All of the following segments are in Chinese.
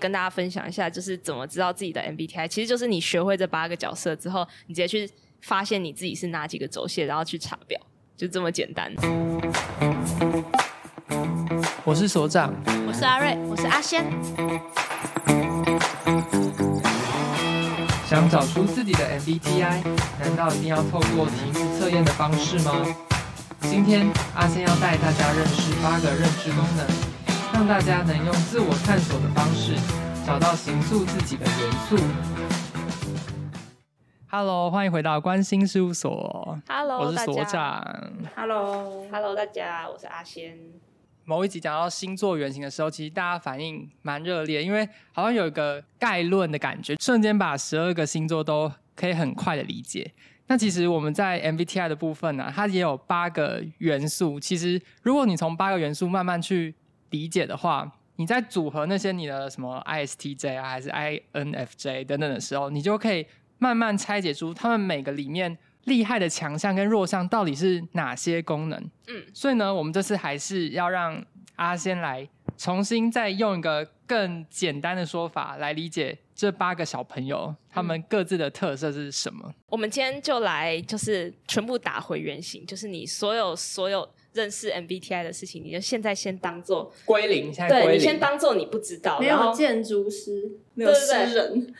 跟大家分享一下，就是怎么知道自己的 MBTI，其实就是你学会这八个角色之后，你直接去发现你自己是哪几个轴线，然后去查表，就这么简单。我是所长，我是阿瑞，我是阿仙。想找出自己的 MBTI，难道一定要透过题目测验的方式吗？今天阿仙要带大家认识八个认知功能，让大家能用自我探索的方式，找到形塑自己的元素。Hello，欢迎回到关心事务所。Hello，我是所长。Hello，Hello，大家，我是阿仙。某一集讲到星座原型的时候，其实大家反应蛮热烈，因为好像有一个概论的感觉，瞬间把十二个星座都可以很快的理解。那其实我们在 MBTI 的部分呢、啊，它也有八个元素。其实如果你从八个元素慢慢去理解的话，你在组合那些你的什么 ISTJ 啊，还是 INFJ 等等的时候，你就可以慢慢拆解出他们每个里面。厉害的强项跟弱项到底是哪些功能？嗯，所以呢，我们这次还是要让阿仙来重新再用一个更简单的说法来理解这八个小朋友他们各自的特色是什么。嗯，我们今天就来就是全部打回原形，就是你所有所有认识 MBTI 的事情，你就现在先当做归零，现在零，对，你先当做你不知道，没有建筑师，没有诗人。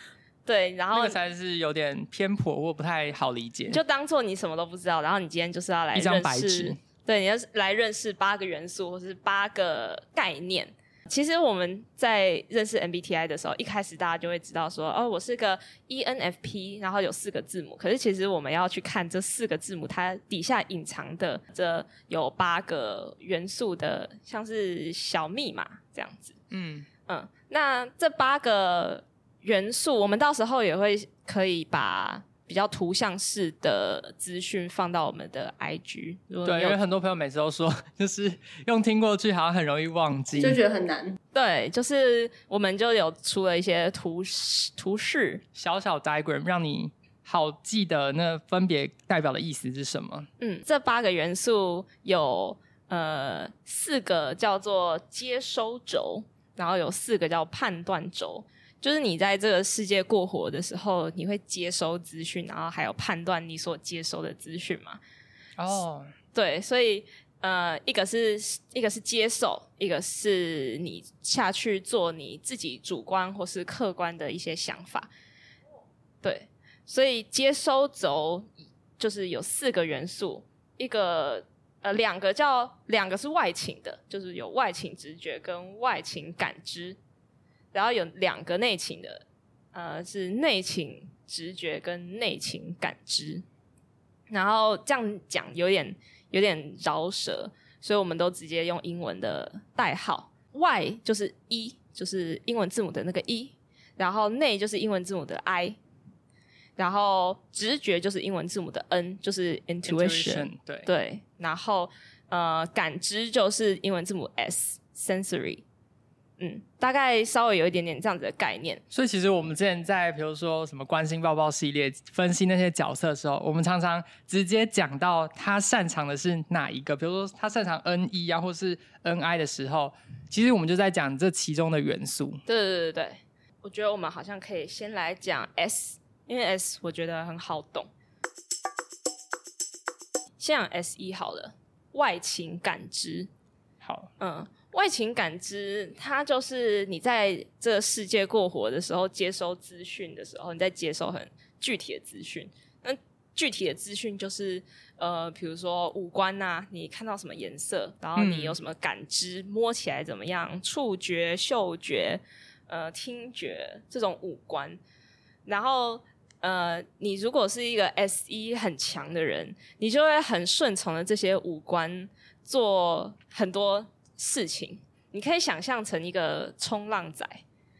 对，然后那个才是有点偏颇或不太好理解。就当做你什么都不知道，然后你今天就是要来认识，一张白纸。对，你要来认识八个元素或是八个概念。其实我们在认识 MBTI 的时候，一开始大家就会知道说，哦，我是个 ENFP，然后有四个字母。可是其实我们要去看这四个字母，它底下隐藏的这有八个元素的，像是小密码这样子。嗯嗯，那这八个。元素，我们到时候也会可以把比较图像式的资讯放到我们的 IG。对，因为很多朋友每次都说，就是用听过去好像很容易忘记，就觉得很难。对，就是我们就有出了一些图图示，小小 diagram，让你好记得那分别代表的意思是什么。嗯，这八个元素有呃四个叫做接收轴，然后有四个叫判断轴。就是你在这个世界过活的时候，你会接收资讯，然后还有判断你所接收的资讯嘛？哦，对，所以呃，一个是一个是接受，一个是你下去做你自己主观或是客观的一些想法。对，所以接收轴就是有四个元素，一个呃两个叫两个是外情的，就是有外情直觉跟外情感知。然后有两个内情的，呃，是内情直觉跟内情感知。然后这样讲有点有点饶舌，所以我们都直接用英文的代号。Y 就是 E，就是英文字母的那个 E。然后内就是英文字母的 I。然后直觉就是英文字母的 N，就是 intuition。对对。然后呃，感知就是英文字母 S，sensory。嗯，大概稍微有一点点这样子的概念。所以其实我们之前在比如说什么关心抱抱系列分析那些角色的时候，我们常常直接讲到他擅长的是哪一个。比如说他擅长 N E 啊，或是 N I 的时候，其实我们就在讲这其中的元素。对对对对，我觉得我们好像可以先来讲 S，因为 S 我觉得很好懂。先讲 S 一好了，外情感知。好，嗯。外倾感知，它就是你在这个世界过活的时候，接收资讯的时候，你在接收很具体的资讯。那具体的资讯就是，呃，比如说五官呐、啊，你看到什么颜色，然后你有什么感知，摸起来怎么样，触觉、嗅觉，呃，听觉这种五官。然后，呃，你如果是一个 SE 很强的人，你就会很顺从的这些五官做很多。事情，你可以想象成一个冲浪仔，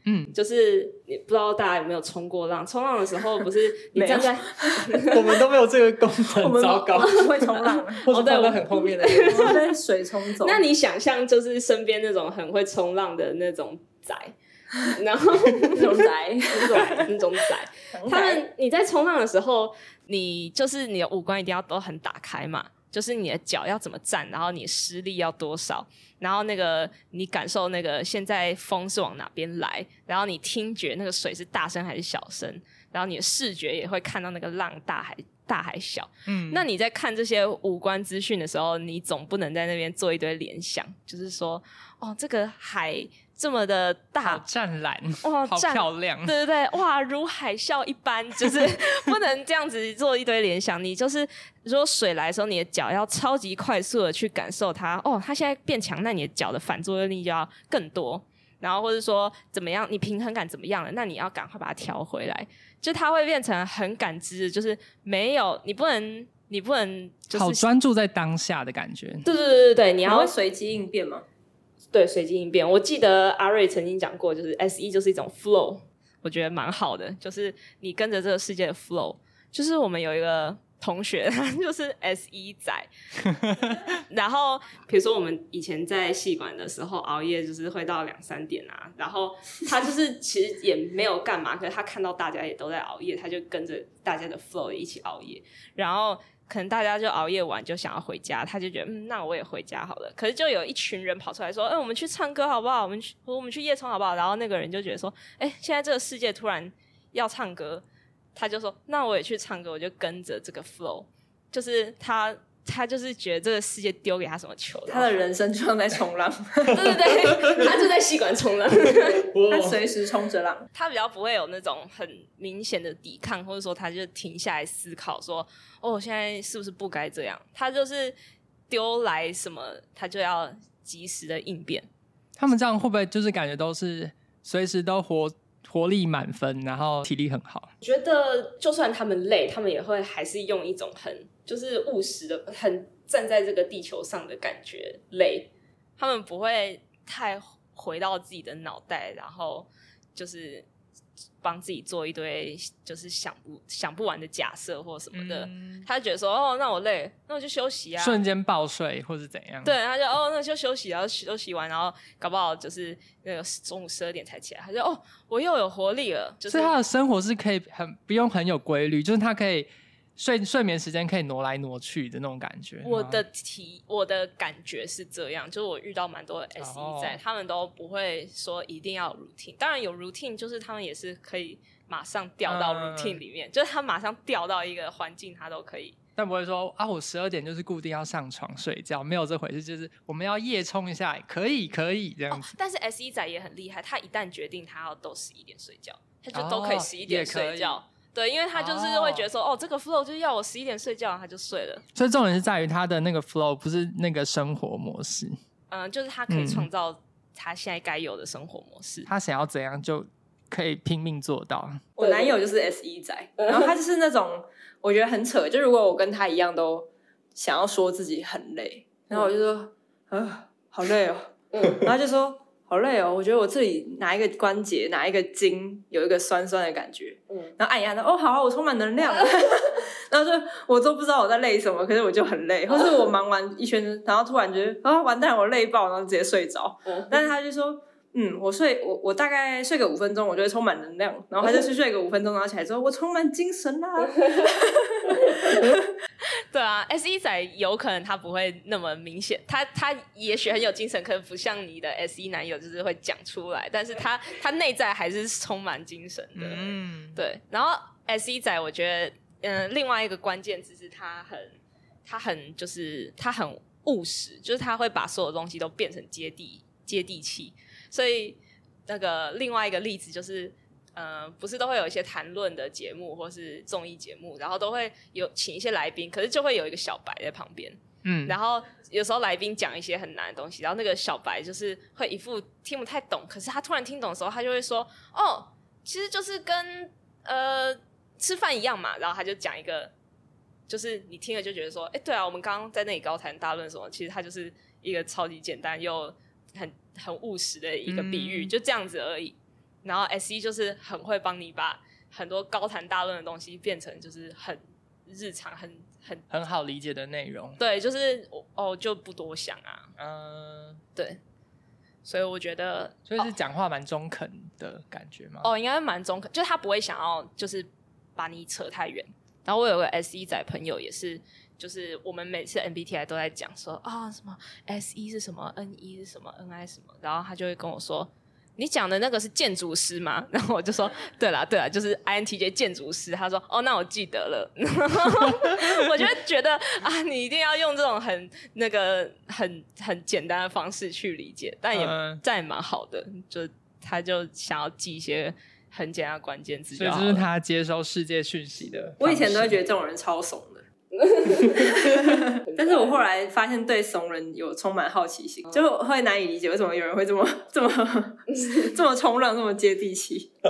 嗯，就是你不知道大家有没有冲过浪？冲浪的时候不是你站在，我们都没有这个功能，糟糕，会冲浪，或者跑在很后面的，我被水冲走。那你想象就是身边那种很会冲浪的那种仔，然后那种仔，那 种那种仔，他们你在冲浪的时候，你就是你的五官一定要都很打开嘛。就是你的脚要怎么站，然后你的施力要多少，然后那个你感受那个现在风是往哪边来，然后你听觉那个水是大声还是小声，然后你的视觉也会看到那个浪大还大还小。嗯，那你在看这些五官资讯的时候，你总不能在那边做一堆联想，就是说，哦，这个海。这么的大，湛蓝哇，好漂亮，对对对，哇，如海啸一般，就是 不能这样子做一堆联想。你就是如果水来的时候，你的脚要超级快速的去感受它。哦，它现在变强，那你的脚的反作用力就要更多。然后或者说怎么样，你平衡感怎么样了？那你要赶快把它调回来。就它会变成很感知，就是没有你不能，你不能就是好专注在当下的感觉。对对对对对，你要随机应变吗？对，随机应变。我记得阿瑞曾经讲过，就是 S E 就是一种 flow，我觉得蛮好的。就是你跟着这个世界的 flow。就是我们有一个同学，他就是 S E 仔。然后比如说我们以前在戏馆的时候熬夜，就是会到两三点啊。然后他就是其实也没有干嘛，可是他看到大家也都在熬夜，他就跟着大家的 flow 一起熬夜。然后。可能大家就熬夜玩就想要回家，他就觉得嗯，那我也回家好了。可是就有一群人跑出来说，哎、我们去唱歌好不好？我们去，我们去夜冲好不好？然后那个人就觉得说，哎、现在这个世界突然要唱歌，他就说，那我也去唱歌，我就跟着这个 flow，就是他。他就是觉得这个世界丢给他什么球，他的人生就像在冲浪，对对对，他就在吸管冲浪，他随时冲着浪。他比较不会有那种很明显的抵抗，或者说他就停下来思考说，哦，现在是不是不该这样？他就是丢来什么，他就要及时的应变。他们这样会不会就是感觉都是随时都活活力满分，然后体力很好？觉得就算他们累，他们也会还是用一种很。就是务实的，很站在这个地球上的感觉累，他们不会太回到自己的脑袋，然后就是帮自己做一堆就是想不想不完的假设或什么的。嗯、他就觉得说，哦，那我累，那我就休息啊，瞬间爆睡或是怎样？对，他就哦，那就休息，然后休息完，然后搞不好就是那个中午十二点才起来，他就哦，我又有活力了。就是、所以他的生活是可以很不用很有规律，就是他可以。睡睡眠时间可以挪来挪去的那种感觉。我的体，我的感觉是这样，就是我遇到蛮多的 SE 在，oh. 他们都不会说一定要 routine。当然有 routine，就是他们也是可以马上掉到 routine 里面，uh. 就是他马上掉到一个环境，他都可以。但不会说啊，我十二点就是固定要上床睡觉，没有这回事。就是我们要夜冲一下，可以可以这样子。Oh, 但是 SE 仔也很厉害，他一旦决定他要都十一点睡觉，他就都可以十一点睡觉。Oh, 对，因为他就是会觉得说，哦，哦，这个 flow 就是要我十一点睡觉，他就睡了。所以重点是在于他的那个 flow，不是那个生活模式。嗯，就是他可以创造他现在该有的生活模式。嗯，他想要怎样就可以拼命做到。我男友就是 SE 仔，然后他就是那种我觉得很扯，就如果我跟他一样都想要说自己很累，然后我就说，啊，好累哦，嗯，然后就说。好累哦，我觉得我这里哪一个关节、哪一个筋有一个酸酸的感觉，嗯，然后按一按，哦，好，啊我充满能量，然后就我都不知道我在累什么，可是我就很累，或是我忙完一圈，然后突然觉得啊，完蛋，我累爆，然后直接睡着，嗯，但是他就说。嗯，我睡我我大概睡个五分钟，我就会充满能量，然后他就去睡个五分钟，然后起来之后我充满精神啦。对啊，SE 仔有可能他不会那么明显，他他也许很有精神，可能不像你的 SE 男友就是会讲出来，但是他他内在还是充满精神的。嗯，对。然后 SE 仔，我觉得嗯、呃，另外一个关键词是他很他很就是他很务实，就是他会把所有东西都变成接地接地气。所以，那个另外一个例子就是，呃，不是都会有一些谈论的节目或是综艺节目，然后都会有请一些来宾，可是就会有一个小白在旁边，嗯，然后有时候来宾讲一些很难的东西，然后那个小白就是会一副听不太懂，可是他突然听懂的时候，他就会说，哦，其实就是跟呃吃饭一样嘛，然后他就讲一个，就是你听了就觉得说，哎，对啊，我们刚刚在那里高谈大论什么，其实他就是一个超级简单又很。很务实的一个比喻，嗯、就这样子而已。然后 SE 就是很会帮你把很多高谈大论的东西变成就是很日常、很很很好理解的内容。对，就是哦，就不多想啊。嗯，对。所以我觉得，所以是讲话蛮中肯的感觉吗？哦，应该蛮中肯，就是他不会想要就是把你扯太远。然后我有个 SE 仔朋友也是。就是我们每次 MBTI 都在讲说啊什么 SE 是什么，NE 是什么，NI 什么，然后他就会跟我说。你讲的那个是建筑师吗？然后我就说，对啦，对啦，就是 INTJ 建筑师。他说，哦，那我记得了。我就觉得啊，你一定要用这种很那个很很简单的方式去理解，但也这也蛮好的。就他就想要记一些很简单的关键字，所以这是他接收世界讯息的。我以前都会觉得这种人超怂的。但是我后来发现对怂人有充满好奇心，就会难以理解为什么有人会这么这么 这么冲浪，这么接地气。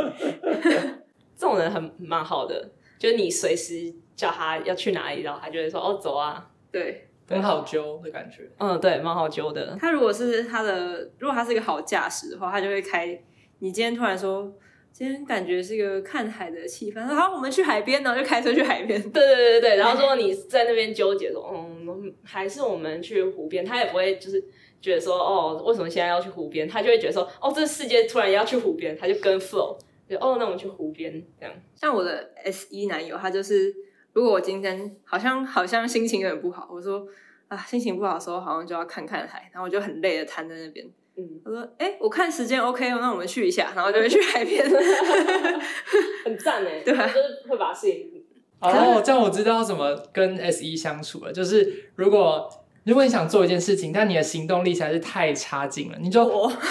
这种人很蛮好的，就是你随时叫他要去哪里，然后他就会说哦走啊，对，很好揪的感觉。嗯，对，蛮好揪的。他如果是他的，如果他是一个好驾驶的话，他就会开。你今天突然说。今天感觉是一个看海的气氛，好，我们去海边，然后就开车去海边。对对对对，然后说你在那边纠结说，嗯，还是我们去湖边，他也不会就是觉得说，哦，为什么现在要去湖边？他就会觉得说，哦，这世界突然要去湖边，他就跟 flow，就哦，那我们去湖边这样。像我的 S 一男友，他就是，如果我今天好像好像心情有点不好，我说啊，心情不好的时候，好像就要看看海，然后我就很累的瘫在那边。嗯，他说：“哎、欸，我看时间 OK 哦，那我们去一下，然后就会去海边，很赞哎，对，就是会把事情。哦，这样我知道怎么跟 SE 相处了，就是如果。”如果你想做一件事情，但你的行动力实在是太差劲了，你就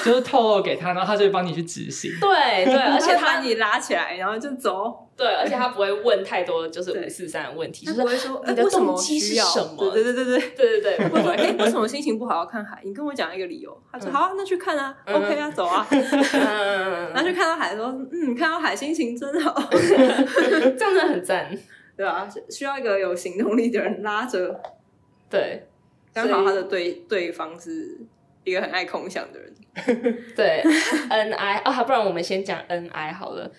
就是透露给他，然后他就会帮你去执行。对对，而且他把你拉起来，然后就走。对，而且他不会问太多，就是五四三的问题，他不会说，哎，为什么需要？对对对对对对对，不会，哎，为什么心情不好要看海？你跟我讲一个理由。他说好，那去看啊，OK 啊，走啊，然后去看到海，说，嗯，看到海心情真好，这样子很赞，对吧？需要一个有行动力的人拉着，对，刚好他的对对方是一个很爱空想的人，对，N I 啊，不然我们先讲 N I 好了。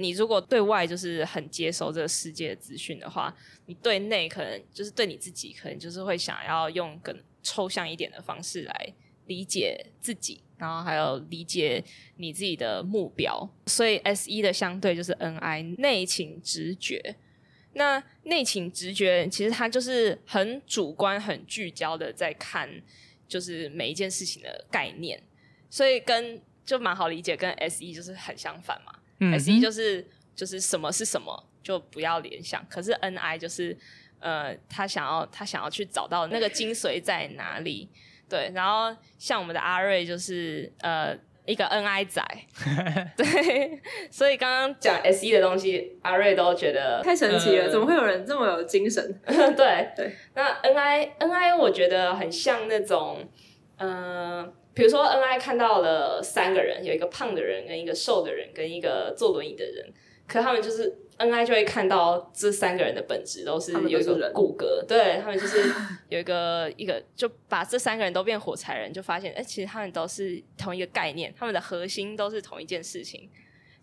你如果对外就是很接收这个世界资讯的话，你对内可能就是对你自己，可能就是会想要用更抽象一点的方式来理解自己，然后还有理解你自己的目标。所以 S 一的相对就是 N I 内情直觉。那内情直觉其实它就是很主观、很聚焦的在看，就是每一件事情的概念，所以跟就蛮好理解，跟 S E 就是很相反嘛。嗯，S E 就是就是什么是什么就不要联想，可是 N I 就是呃，他想要他想要去找到那个精髓在哪里，对。然后像我们的阿瑞就是呃。一个 N I 仔，对，所以刚刚讲 S E 的东西，阿瑞都觉得太神奇了，呃、怎么会有人这么有精神？对对，对那 N I N I 我觉得很像那种，嗯、呃，比如说 N I 看到了三个人，有一个胖的人，跟一个瘦的人，跟一个坐轮椅的人，可他们就是。N I 就会看到这三个人的本质都是有一个骨骼，他对他们就是有一个 一个，就把这三个人都变火柴人，就发现哎、欸，其实他们都是同一个概念，他们的核心都是同一件事情。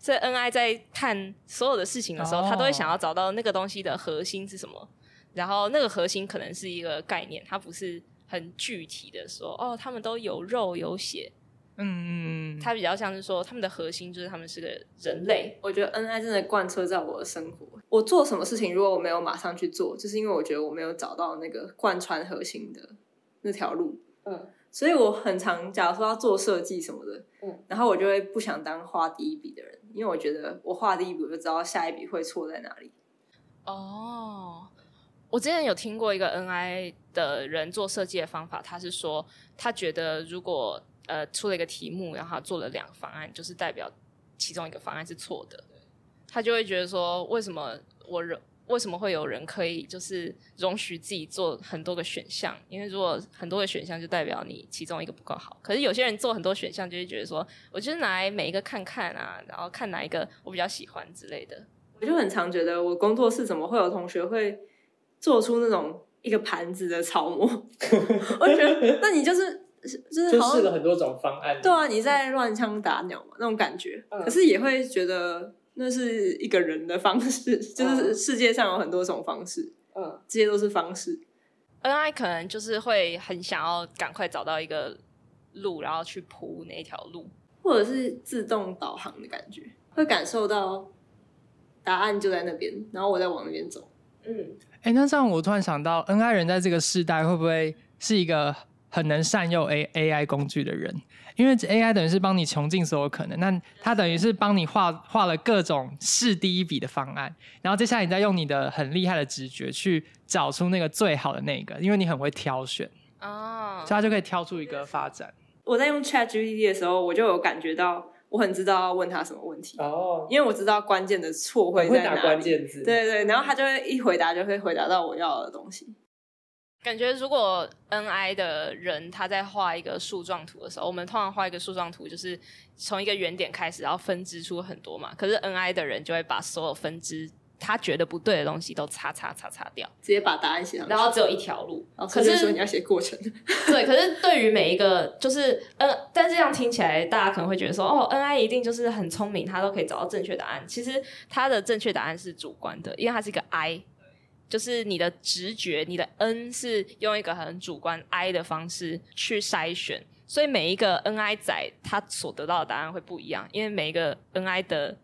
所以 N I 在看所有的事情的时候，他都会想要找到那个东西的核心是什么，然后那个核心可能是一个概念，它不是很具体的说哦，他们都有肉有血。嗯，他比较像是说，他们的核心就是他们是个人类。我觉得 N I 真的贯彻在我的生活。我做什么事情，如果我没有马上去做，就是因为我觉得我没有找到那个贯穿核心的那条路。嗯，所以我很常，假如说要做设计什么的，嗯，然后我就会不想当画第一笔的人，因为我觉得我画第一笔，我就知道下一笔会错在哪里。哦，我之前有听过一个 N I 的人做设计的方法，他是说，他觉得如果呃，出了一个题目，然后他做了两个方案，就是代表其中一个方案是错的。他就会觉得说，为什么我人为什么会有人可以就是容许自己做很多个选项？因为如果很多个选项，就代表你其中一个不够好。可是有些人做很多选项，就会觉得说，我就是拿来每一个看看啊，然后看哪一个我比较喜欢之类的。我就很常觉得，我工作室怎么会有同学会做出那种一个盘子的草模？我觉得，那你就是。就是试了很多种方案，对啊，你在乱枪打鸟嘛，那种感觉。嗯、可是也会觉得那是一个人的方式，嗯、就是世界上有很多种方式，嗯，这些都是方式。N I 可能就是会很想要赶快找到一个路，然后去铺那一条路，或者是自动导航的感觉，会感受到答案就在那边，然后我再往那边走。嗯，哎，那这样我突然想到，N I 人在这个世代会不会是一个很能善用 A A I 工具的人？因为 A I 等于是帮你穷尽所有可能，那它等于是帮你画画了各种试第一笔的方案，然后接下来你再用你的很厉害的直觉去找出那个最好的那个，因为你很会挑选哦，所以它就可以挑出一个发展。我在用 Chat GPT 的时候，我就有感觉到我很知道要问他什么问题哦，因为我知道关键的错会在哪里，会打关键字，对对，然后他就会一回答就会回答到我要的东西。感觉如果 N I 的人他在画一个树状图的时候，我们通常画一个树状图就是从一个原点开始，然后分支出很多嘛。可是 N I 的人就会把所有分支他觉得不对的东西都擦擦擦擦掉，直接把答案写上，然后只有一条路。可是说你要写过程，对。可是对于每一个就是嗯，但是这样听起来大家可能会觉得说哦，N I 一定就是很聪明，他都可以找到正确答案。其实他的正确答案是主观的，因为它是一个 I。就是你的直觉，你的 N 是用一个很主观 I 的方式去筛选，所以每一个 NI 仔他所得到的答案会不一样，因为每一个 NI 的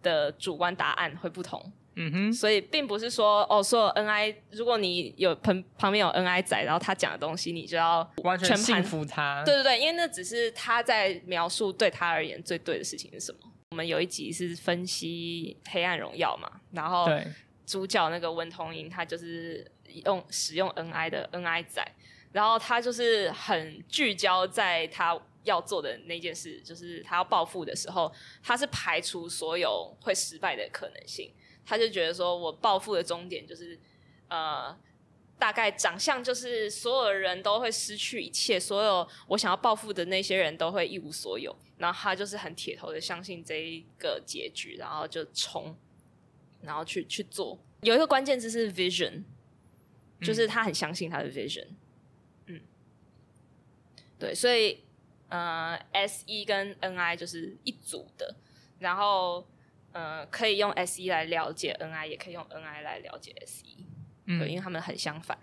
的主观答案会不同。嗯哼，所以并不是说哦，所有 NI 如果你有旁旁边有 NI 仔，然后他讲的东西你就要完全信服他。对对对，因为那只是他在描述对他而言最对的事情是什么。我们有一集是分析《黑暗荣耀》嘛，然后对。主角那个温童莹，他就是用使用 NI 的 NI 仔，然后他就是很聚焦在他要做的那件事，就是他要报复的时候，他是排除所有会失败的可能性。他就觉得说，我报复的终点就是，呃，大概长相就是所有人都会失去一切，所有我想要报复的那些人都会一无所有。然后他就是很铁头的相信这一个结局，然后就冲。然后去去做，有一个关键字是 vision，就是他很相信他的 vision，嗯，对，所以呃，S E 跟 N I 就是一组的，然后呃，可以用 S E 来了解 N I，也可以用 N I 来了解 S E，嗯，对，因为他们很相反。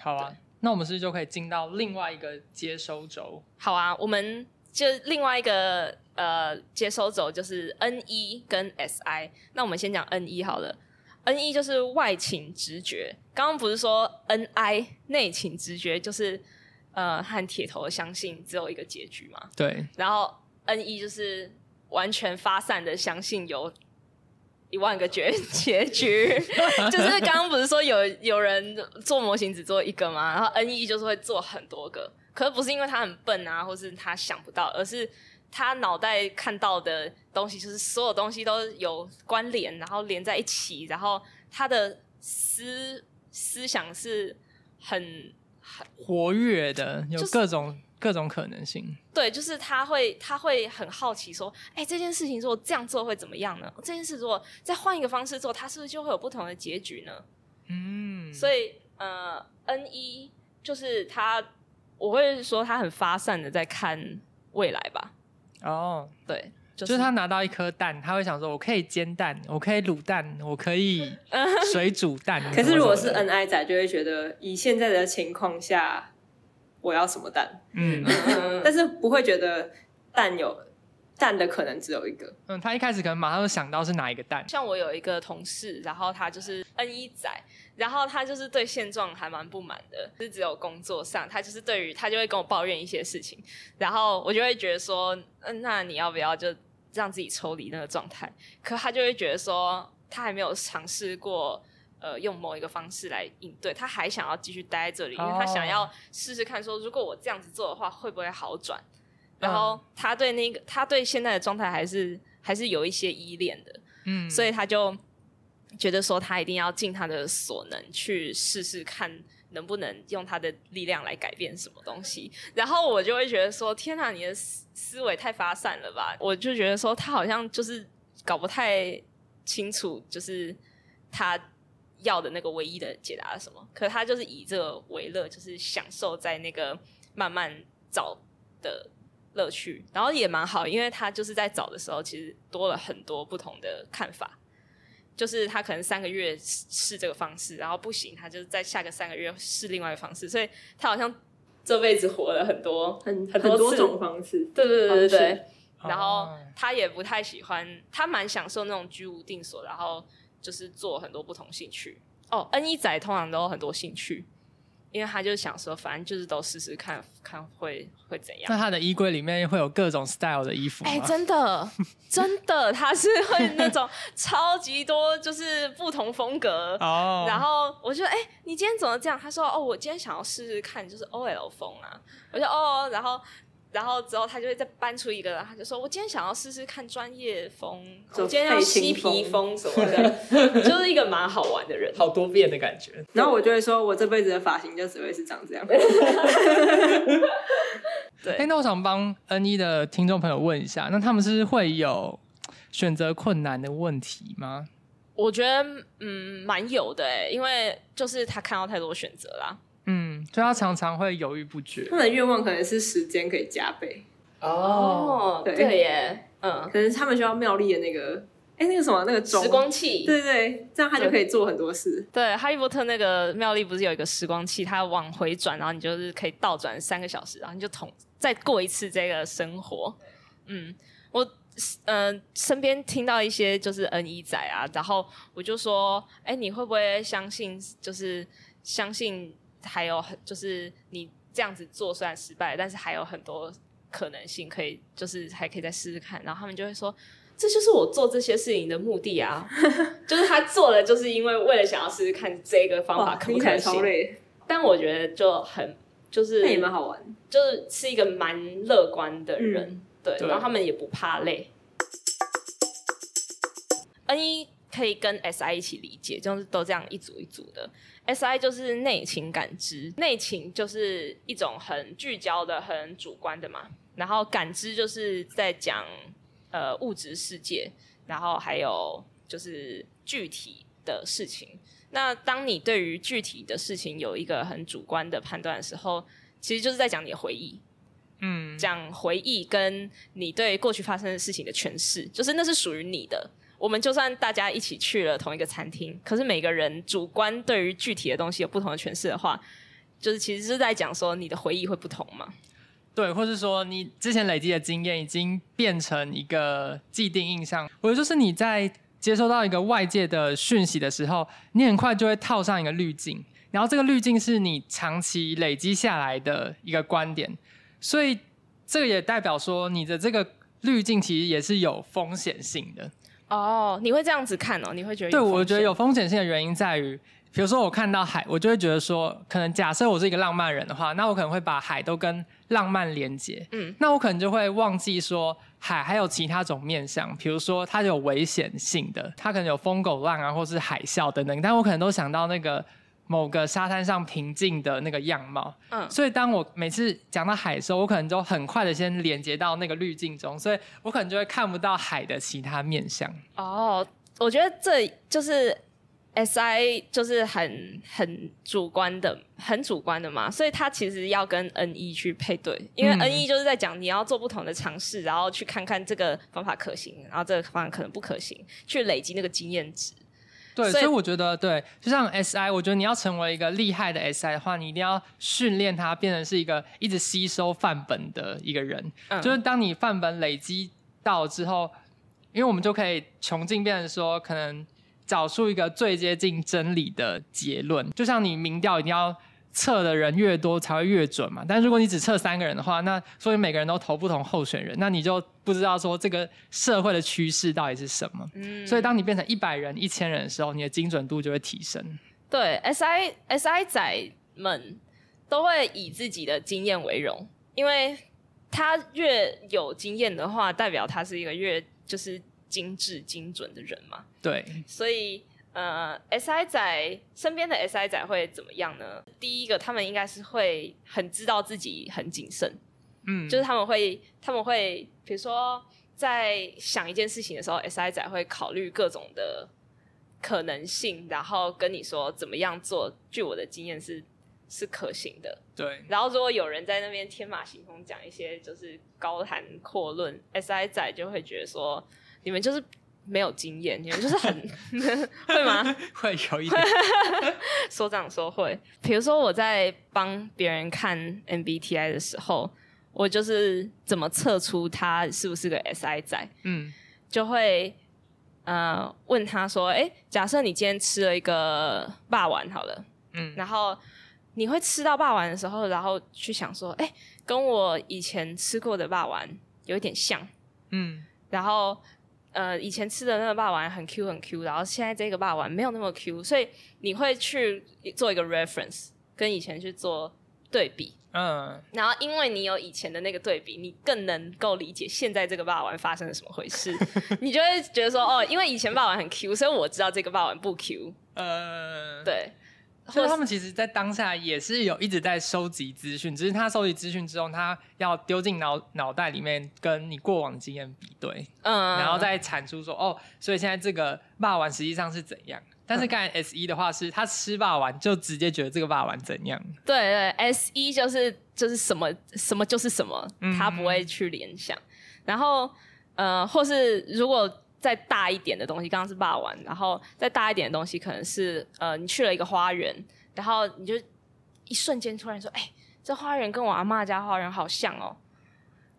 好啊，那我们是不是就可以进到另外一个接收轴？好啊，我们就另外一个。呃，接收轴就是 N 一跟 S I。那我们先讲 N 一好了。N 一就是外倾直觉。刚刚不是说 N I 内倾直觉就是呃，和铁头相信只有一个结局嘛？对。然后 N 一就是完全发散的相信有一万个结结局。就是刚刚不是说有有人做模型只做一个吗？然后 N E 就是会做很多个。可是不是因为他很笨啊，或是他想不到，而是。他脑袋看到的东西，就是所有东西都有关联，然后连在一起，然后他的思思想是很很活跃的，有各种、就是、各种可能性。对，就是他会他会很好奇说，哎，这件事情如果这样做会怎么样呢？这件事如果再换一个方式做，他是不是就会有不同的结局呢？嗯，所以呃，N 一就是他，我会说他很发散的在看未来吧。哦，oh, 对，就是、就是他拿到一颗蛋，他会想说：“我可以煎蛋，我可以卤蛋，我可以 水煮蛋。”可是如果是 N I 仔，就会觉得以现在的情况下，我要什么蛋？嗯，但是不会觉得蛋有。蛋的可能只有一个。嗯，他一开始可能马上就想到是哪一个蛋。像我有一个同事，然后他就是 N 一仔，然后他就是对现状还蛮不满的，就是只有工作上，他就是对于他就会跟我抱怨一些事情，然后我就会觉得说，嗯，那你要不要就让自己抽离那个状态？可他就会觉得说，他还没有尝试过，呃，用某一个方式来应对，他还想要继续待在这里，因为他想要试试看，说如果我这样子做的话，会不会好转？然后他对那个，他对现在的状态还是还是有一些依恋的，嗯，所以他就觉得说他一定要尽他的所能去试试看能不能用他的力量来改变什么东西。然后我就会觉得说，天哪，你的思思维太发散了吧？我就觉得说他好像就是搞不太清楚，就是他要的那个唯一的解答是什么。可他就是以这个为乐，就是享受在那个慢慢找的。乐趣，然后也蛮好，因为他就是在找的时候，其实多了很多不同的看法。就是他可能三个月试这个方式，然后不行，他就在下个三个月试另外一个方式。所以他好像这辈子活了很多很很多，很多种方式。对对对对对。然后他也不太喜欢，他蛮享受那种居无定所，然后就是做很多不同兴趣。哦，N 一仔通常都有很多兴趣。因为他就想说，反正就是都试试看看会会怎样。那他的衣柜里面会有各种 style 的衣服吗？哎、欸，真的 真的，他是会那种超级多，就是不同风格。哦。然后我就，哎、欸，你今天怎么这样？他说，哦，我今天想要试试看，就是 OL 风啊。我就哦，然后。然后之后他就会再搬出一个，他就说：“我今天想要试试看专业风，我今天要嬉皮风什么的，就是一个蛮好玩的人，好多变的感觉。”然后我就会说：“我这辈子的发型就只会是长这样。”对。哎，那我想帮 N 一的听众朋友问一下，那他们是会有选择困难的问题吗？我觉得嗯，蛮有的哎，因为就是他看到太多选择啦。嗯，所以他常常会犹豫不决。他们的愿望可能是时间可以加倍。哦，对，对耶，嗯，可能他们需要妙丽的那个，哎、欸，那个什么，那个时光器，对对，这样他就可以做很多事。对，哈利波特那个妙丽不是有一个时光器，它往回转，然后你就是可以倒转三个小时，然后你就同再过一次这个生活。嗯，我嗯、呃、身边听到一些就是 N 一仔啊，然后我就说，哎、欸，你会不会相信？就是相信。还有很就是你这样子做虽然失败，但是还有很多可能性可以，就是还可以再试试看。然后他们就会说，这就是我做这些事情的目的啊，就是他做了，就是因为为了想要试试看这个方法可不可行。但我觉得就很就是也蛮好玩，就是是一个蛮乐观的人，嗯、对，对。然后他们也不怕累。N 一可以跟 S I 一起理解，就是都这样一组一组的。S I 就是内情感知，内情就是一种很聚焦的、很主观的嘛。然后感知就是在讲呃物质世界，然后还有就是具体的事情。那当你对于具体的事情有一个很主观的判断的时候，其实就是在讲你的回忆，嗯，讲回忆跟你对过去发生的事情的诠释，就是那是属于你的。我们就算大家一起去了同一个餐厅，可是每个人主观对于具体的东西有不同的诠释的话，就是其实是在讲说你的回忆会不同嘛？对，或是说你之前累积的经验已经变成一个既定印象，或者就是你在接收到一个外界的讯息的时候，你很快就会套上一个滤镜，然后这个滤镜是你长期累积下来的一个观点，所以这个也代表说你的这个滤镜其实也是有风险性的。哦、oh，你会这样子看哦？你会觉得？对，我觉得有风险性的原因在于，比如说我看到海，我就会觉得说，可能假设我是一个浪漫人的话，那我可能会把海都跟浪漫连接。嗯，那我可能就会忘记说，海还有其他种面向，比如说它有危险性的，它可能有疯狗浪啊，或是海啸等等，但我可能都想到那个。某个沙滩上平静的那个样貌，嗯，所以当我每次讲到海的时候，我可能就很快的先连接到那个滤镜中，所以我可能就会看不到海的其他面相。哦，我觉得这就是 S I 就是很很主观的，很主观的嘛，所以他其实要跟 N E 去配对，因为 N E 就是在讲你要做不同的尝试，然后去看看这个方法可行，然后这个方法可能不可行，去累积那个经验值。对，所以我觉得对，就像 SI，我觉得你要成为一个厉害的 SI 的话，你一定要训练它变成是一个一直吸收范本的一个人。嗯。就是当你范本累积到之后，因为我们就可以穷尽变成说，可能找出一个最接近真理的结论。就像你民调一定要。测的人越多才会越准嘛，但如果你只测三个人的话，那所以每个人都投不同候选人，那你就不知道说这个社会的趋势到底是什么。嗯，所以当你变成一百人、一千人的时候，你的精准度就会提升。对，S I S I 仔们都会以自己的经验为荣，因为他越有经验的话，代表他是一个越就是精致精准的人嘛。对，所以。呃，S I 仔身边的 S I 仔会怎么样呢？第一个，他们应该是会很知道自己很谨慎，嗯，就是他们会他们会，比如说在想一件事情的时候，S I 仔会考虑各种的可能性，然后跟你说怎么样做。据我的经验是是可行的，对。然后如果有人在那边天马行空讲一些就是高谈阔论，S I 仔就会觉得说你们就是。没有经验，你们 就是很 会吗？会有一点。所长说会，比如说我在帮别人看 MBTI 的时候，我就是怎么测出他是不是个 SI 仔？嗯，就会呃问他说，哎，假设你今天吃了一个霸丸好了，嗯，然后你会吃到霸丸的时候，然后去想说，哎，跟我以前吃过的霸丸有一点像，嗯，然后呃以前吃的那个霸王很 Q 很 Q，然后现在这个霸王没有那么 Q，所以你会去做一个 reference，跟以前去做对比。嗯，然后因为你有以前的那个对比，你更能够理解现在这个霸王发生了什么回事，你就会觉得说，哦，因为以前霸王很 Q，所以我知道这个霸王不 Q。呃，对，所以他们其实，在当下也是有一直在收集资讯，只是他收集资讯之后，他要丢进脑脑袋里面，跟你过往经验比对，嗯，然后再产出说，哦，所以现在这个霸王实际上是怎样。但是刚才 S 一的话是，他吃霸王就直接觉得这个霸王怎样？对对，S 一就是就是什么什么就是什么，他不会去联想。嗯、然后呃，或是如果再大一点的东西，刚刚是霸王，然后再大一点的东西，可能是呃，你去了一个花园，然后你就一瞬间突然说，哎、欸，这花园跟我阿妈家花园好像哦。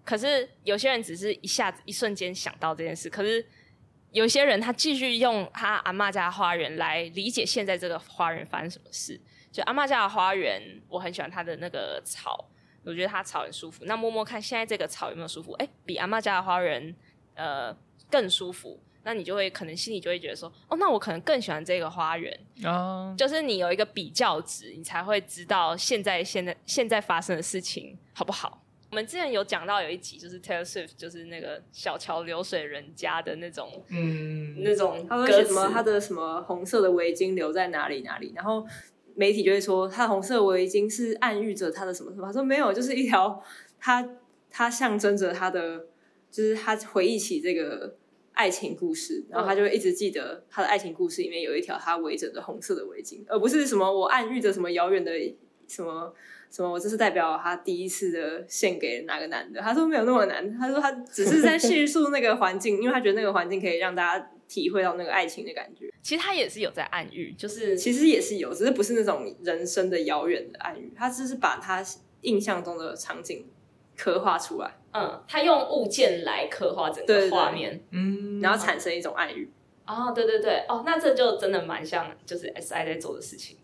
可是有些人只是一下子一瞬间想到这件事，可是。有些人他继续用他阿妈家花园来理解现在这个花园发生什么事。就阿妈家的花园，我很喜欢它的那个草，我觉得它草很舒服。那摸摸看现在这个草有没有舒服？哎、比阿妈家的花园呃更舒服。那你就会可能心里就会觉得说，哦，那我可能更喜欢这个花园。哦，就是你有一个比较值，你才会知道现在现在现在发生的事情好不好。我们之前有讲到有一集，就是 Taylor Swift，就是那个小桥流水人家的那种，嗯，那种他说什么他的什么红色的围巾留在哪里哪里，然后媒体就会说他的红色围巾是暗喻着他的什么什么，他说没有，就是一条他他象征着他的，就是他回忆起这个爱情故事，然后他就会一直记得他的爱情故事里面有一条他围着的红色的围巾，而不是什么我暗喻着什么遥远的什么。什么？我这是代表他第一次的献给哪个男的？他说没有那么难，他说他只是在叙述那个环境，因为他觉得那个环境可以让大家体会到那个爱情的感觉。其实他也是有在暗喻，就是其实也是有，只是不是那种人生的遥远的暗喻，他只是把他印象中的场景刻画出来。嗯，他用物件来刻画整个画面，嗯，然后产生一种暗喻。哦，对对对，哦，那这就真的蛮像，就是 SI 在做的事情。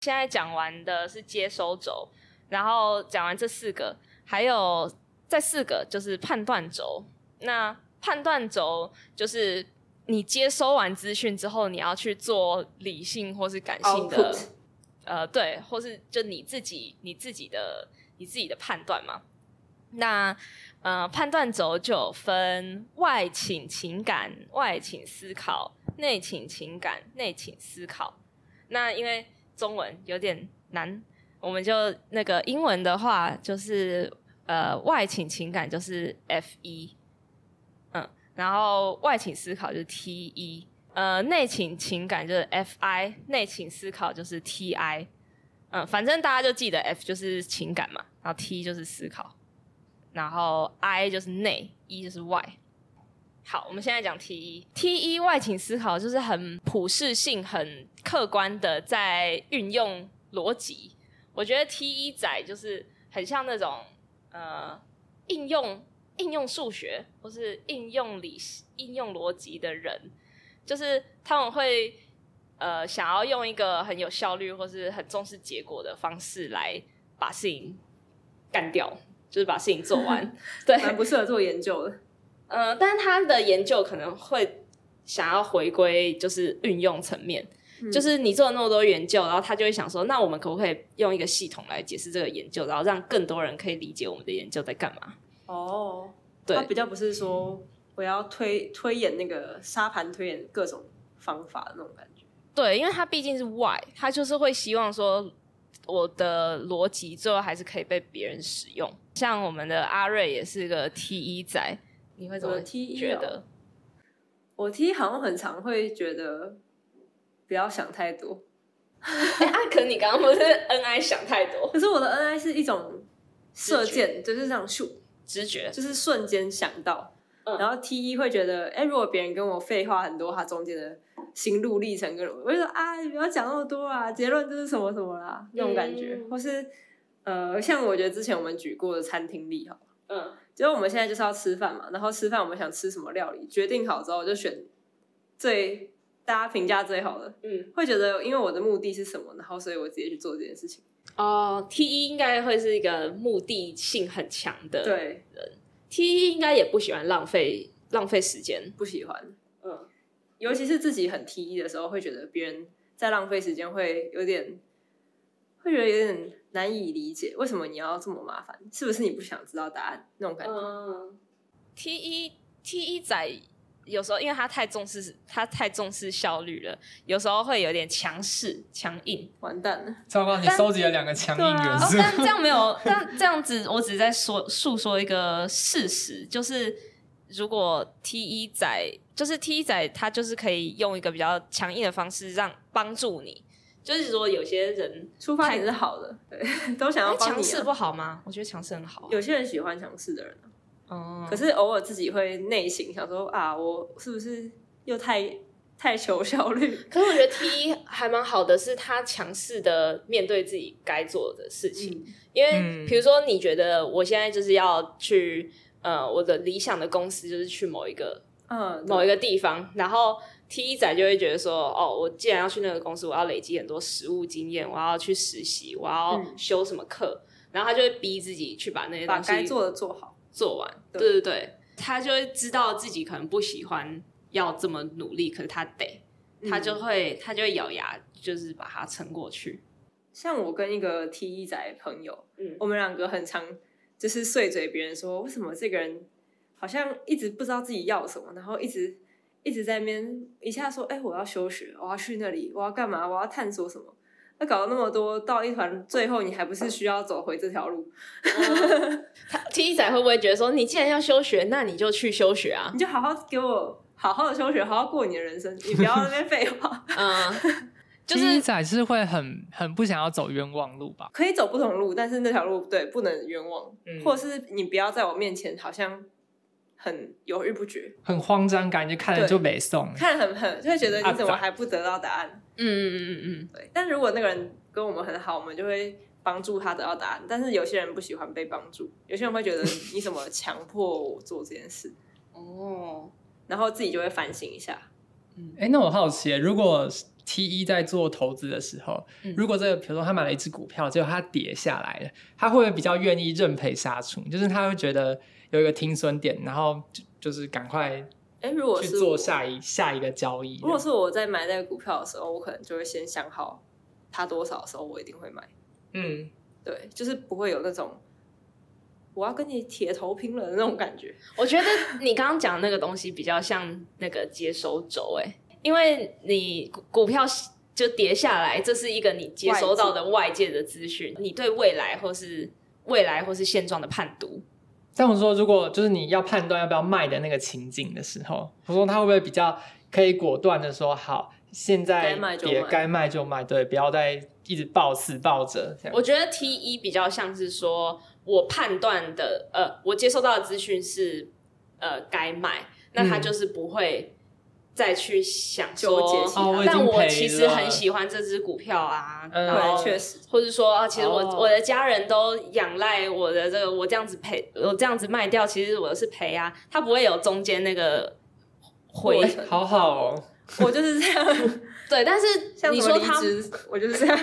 现在讲完的是接收轴，然后讲完这四个，还有再四个就是判断轴。那判断轴就是你接收完资讯之后，你要去做理性或是感性的.呃，对，或是就你自己你自己的你自己的判断嘛。那呃，判断轴就分外请情感、外请思考、内请情感、内请思考。那因为中文有点难，我们就那个英文的话就是呃外请情感就是 F 一，嗯，然后外请思考就是 T 一，呃内请情感就是 F I，内请思考就是 T I，嗯，反正大家就记得 F 就是情感嘛，然后 T 就是思考，然后 I 就是内，E 就是外。好，我们现在讲 T 一，T 一外倾思考就是很普适性、很客观的在运用逻辑。我觉得 T 一仔就是很像那种呃应用应用数学或是应用理应用逻辑的人，就是他们会呃想要用一个很有效率或是很重视结果的方式来把事情干掉，就是把事情做完。对，蛮不适合做研究的。呃，但是他的研究可能会想要回归，就是运用层面，嗯，就是你做了那么多研究，然后他就会想说，那我们可不可以用一个系统来解释这个研究，然后让更多人可以理解我们的研究在干嘛？哦，对，他比较不是说我要推推演那个沙盘推演各种方法的那种感觉。对，因为他毕竟是 Y，他就是会希望说我的逻辑最后还是可以被别人使用。像我们的阿瑞也是个 T 一仔。你会怎么觉得？我 T 好像很常会觉得不要想太多。哎、欸，可你刚刚不是 N I 想太多？可是我的 N I 是一种射箭，就是这样咻，直觉，就是瞬间想到。嗯、然后 T 一会觉得，哎、欸，如果别人跟我废话很多，他中间的心路历程跟我，我就说啊，你不要讲那么多啊，结论就是什么什么啦，那种感觉。嗯、或是呃，像我觉得之前我们举过的餐厅例哈，嗯。就是我们现在就是要吃饭嘛，然后吃饭我们想吃什么料理，决定好之后就选最大家评价最好的。嗯，会觉得因为我的目的是什么，然后所以我直接去做这件事情。哦，T 一应该会是一个目的性很强的对人，T 一应该也不喜欢浪费浪费时间，不喜欢。嗯，尤其是自己很 T 一的时候，会觉得别人在浪费时间，会有点会觉得有点。难以理解为什么你要这么麻烦？是不是你不想知道答案那种感觉？嗯，T 一 T 一仔有时候因为他太重视他太重视效率了，有时候会有点强势强硬。完蛋了！糟糕，你收集了两个强硬元素。但，啊哦、但这样没有，但这样子我只是在说诉说一个事实，就是如果 T 一仔就是 T 一仔，他就是可以用一个比较强硬的方式让帮助你。就是说，有些人出发点是好的，对，都想要帮你。强势不好吗？我觉得强势很好。有些人喜欢强势的人，哦、嗯，可是偶尔自己会内省，想说啊，我是不是又太太求效率？可是我觉得 T 一还蛮好的，是他强势的面对自己该做的事情。嗯、因为比如说，你觉得我现在就是要去呃，我的理想的公司就是去某一个嗯某一个地方，然后。T 仔就会觉得说，哦，我既然要去那个公司，我要累积很多实务经验，我要去实习，我要修什么课，嗯、然后他就会逼自己去把那些东西把该做的做好做完。对对对，他就会知道自己可能不喜欢要这么努力，可是他得，他就会、嗯、他就会咬牙，就是把它撑过去。像我跟一个 T 仔朋友，嗯，我们两个很常就是碎嘴别人说，为什么这个人好像一直不知道自己要什么，然后一直。一直在那边一下说，哎、欸，我要休学，我要去那里，我要干嘛？我要探索什么？那搞了那么多，到一团最后，你还不是需要走回这条路？嗯、T 仔会不会觉得说，你既然要休学，那你就去休学啊？你就好好给我好好的休学，好好过你的人生，你不要在那边废话。嗯，就是 T 仔是会很很不想要走冤枉路吧？可以走不同路，但是那条路对不能冤枉，嗯、或者是你不要在我面前好像。很犹豫不决，很慌张，感觉看了就没送，看很很就会觉得你怎么还不得到答案？嗯嗯嗯嗯嗯，对。但如果那个人跟我们很好，我们就会帮助他得到答案。但是有些人不喜欢被帮助，有些人会觉得你怎么强迫我做这件事？哦，然后自己就会反省一下。嗯，哎、欸，那我好奇，如果 T 一在做投资的时候，嗯、如果这个比如说他买了一只股票，结果他跌下来了，他会不会比较愿意认赔杀出？就是他会觉得。有一个停损点，然后就就是赶快哎，如果是去做下一下一个交易。如果是我在买那个股票的时候，我可能就会先想好它多少的时候，我一定会买。嗯，对，就是不会有那种我要跟你铁头拼了的那种感觉。我觉得你刚刚讲那个东西比较像那个接收轴，哎，因为你股票就跌下来，这是一个你接收到的外界的资讯，你对未来或是未来或是现状的判读。这样说，如果就是你要判断要不要卖的那个情景的时候，我说他会不会比较可以果断的说，好，现在也该卖就卖，对，不要再一直抱死抱着。我觉得 T 一比较像是说，我判断的，呃，我接收到的资讯是，呃，该买，那他就是不会。再去想说，哦、但我其实很喜欢这只股票啊，嗯、然后确实，或者说啊，其实我、哦、我的家人都仰赖我的这个，我这样子赔，我这样子卖掉，其实我的是赔啊，他不会有中间那个回，好好哦，我就是这样。对，但是你说他，我就是这样，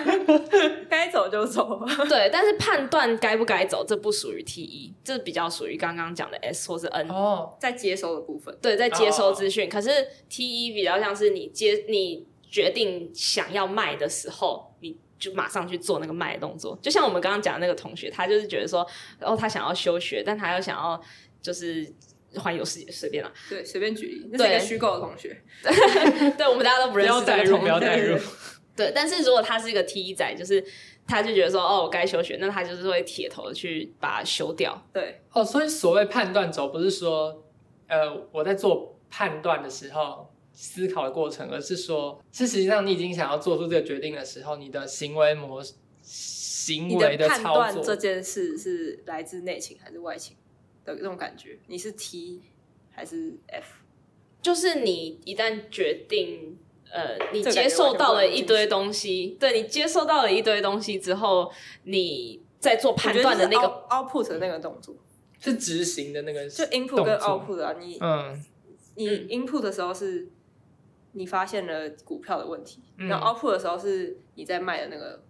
该走就走。对，但是判断该不该走，这不属于 T 一，这比较属于刚刚讲的 S 或是 N。哦，在接收的部分，对，在接收资讯。哦、可是 T 一比较像是你接，你决定想要卖的时候，你就马上去做那个卖的动作。就像我们刚刚讲的那个同学，他就是觉得说，哦，他想要休学，但他又想要就是。环游世界随便啦，对，随便举例，那是一个虚构的同学，对，对，我们大家都不认识，不要带入，不要带入。对，但是如果他是一个 T 仔，就是他就觉得说，哦，我该休学，那他就是会铁头的去把它休掉。对，哦，所以所谓判断轴不是说，呃，我在做判断的时候思考的过程，而是说，是实际上你已经想要做出这个决定的时候，你的行为模式、行为的操作，判断这件事是来自内情还是外情？的这种感觉，你是 T 还是 F？就是你一旦决定，呃，你接受到了一堆东西，对，你接受到了一堆东西之后，你在做判断的那个 output 的那个动作，是执行的那个，就 input 跟 output 啊，你嗯，你 input 的时候是你发现了股票的问题，嗯、然后 output 的时候是你在卖的那个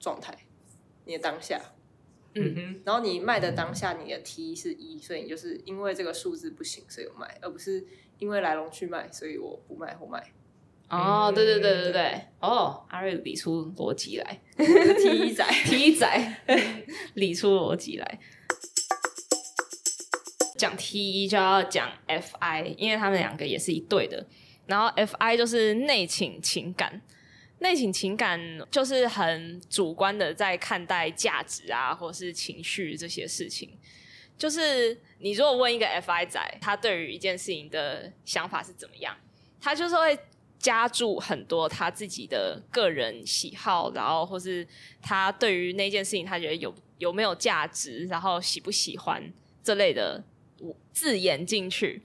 状态，你的当下，嗯哼，然后你卖的当下，你的 T 是一，所以你就是因为这个数字不行，所以我卖，而不是因为来龙去脉，所以我不卖或卖。哦，对对对对对，哦，阿瑞理出逻辑来，T 仔，T 仔 理出逻辑来。讲 T 一就要讲 FI，因为他们两个也是一对的。然后 FI 就是内情情感，内倾情感就是很主观的在看待价值啊，或是情绪这些事情。就是你如果问一个 FI 仔，他对于一件事情的想法是怎么样，他就是会加注很多他自己的个人喜好，然后或是他对于那件事情他觉得有有没有价值，然后喜不喜欢这类的。字眼进去，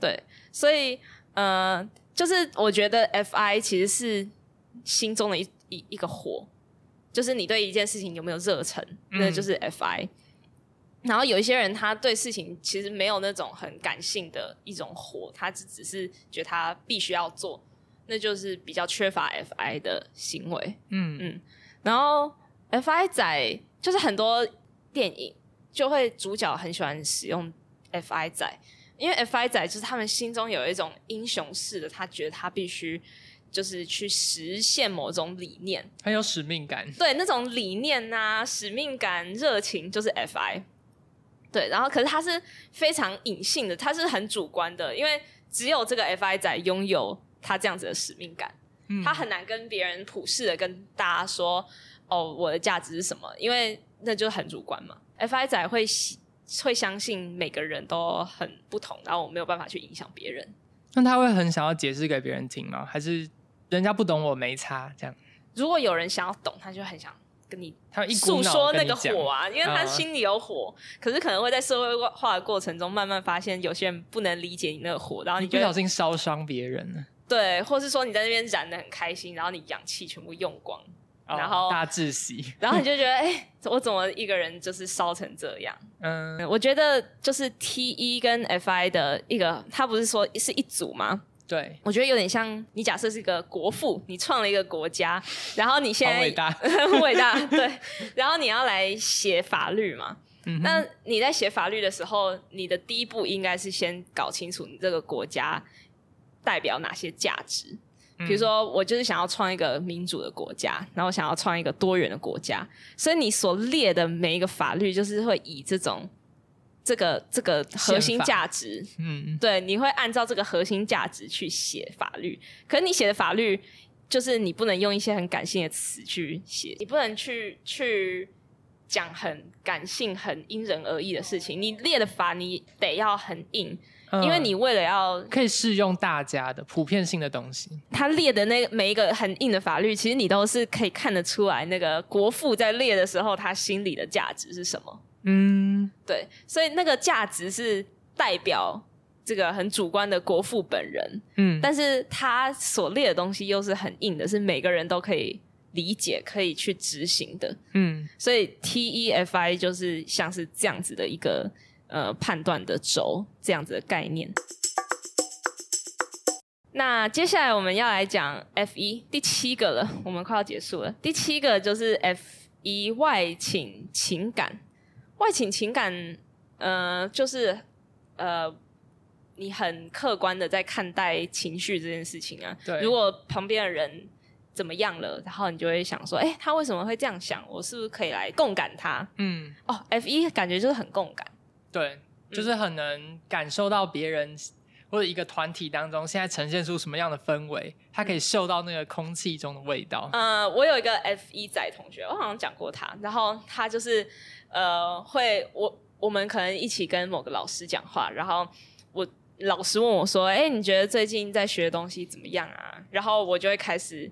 对，所以呃，就是我觉得 FI 其实是心中的一一一个火，就是你对一件事情有没有热忱，那就是 FI。嗯。然后有一些人他对事情其实没有那种很感性的一种火，他只只是觉得他必须要做，那就是比较缺乏 FI 的行为。嗯嗯，然后 FI 仔就是很多电影就会主角很喜欢使用。FI 仔，因为 FI 仔就是他们心中有一种英雄式的，他觉得他必须就是去实现某种理念，很有使命感。对，那种理念啊、使命感、热情就是 FI。对，然后可是他是非常隐性的，他是很主观的，因为只有这个 FI 仔拥有他这样子的使命感，嗯、他很难跟别人普世的跟大家说哦，我的价值是什么，因为那就很主观嘛。FI 仔会。会相信每个人都很不同，然后我没有办法去影响别人。那他会很想要解释给别人听吗？还是人家不懂我没差这样？如果有人想要懂，他就很想跟你他一诉说那个火啊，因为他心里有火，嗯、可是可能会在社会化的过程中慢慢发现，有些人不能理解你那个火，然后你，你不小心烧伤别人了。对，或是说你在那边燃的很开心，然后你氧气全部用光。然后、哦、大窒息，然后你就觉得，哎、欸，我怎么一个人就是烧成这样？嗯，我觉得就是 T 一跟 FI 的一个，他不是说是一组吗？对，我觉得有点像你假设是一个国父，你创了一个国家，然后你现在很伟大，很伟大，对，然后你要来写法律嘛。嗯，那你在写法律的时候，你的第一步应该是先搞清楚你这个国家代表哪些价值。比如说，我就是想要创一个民主的国家，然后想要创一个多元的国家，所以你所列的每一个法律，就是会以这种这个这个核心价值，嗯，对，你会按照这个核心价值去写法律。可是你写的法律，就是你不能用一些很感性的词去写，你不能去去讲很感性、很因人而异的事情。你列的法，你得要很硬。因为你为了要可以适用大家的普遍性的东西，他列的那个每一个很硬的法律，其实你都是可以看得出来，那个国父在列的时候，他心里的价值是什么？嗯，对，所以那个价值是代表这个很主观的国父本人，嗯，但是他所列的东西又是很硬的，是每个人都可以理解、可以去执行的，嗯，所以 TEFI 就是像是这样子的一个。呃，判断的轴这样子的概念。那接下来我们要来讲 F 一第七个了，我们快要结束了。第七个就是 F 一外倾情感。外倾情感，呃，就是呃，你很客观的在看待情绪这件事情啊。对。如果旁边的人怎么样了，然后你就会想说，哎，他为什么会这样想？我是不是可以来共感他？嗯。哦，F 一感觉就是很共感。对，就是很能感受到别人或者一个团体当中现在呈现出什么样的氛围，他可以嗅到那个空气中的味道。嗯、呃，我有一个 F 一仔同学，我好像讲过他，然后他就是呃，会我我们可能一起跟某个老师讲话，然后我老师问我说：“哎，你觉得最近在学的东西怎么样啊？”然后我就会开始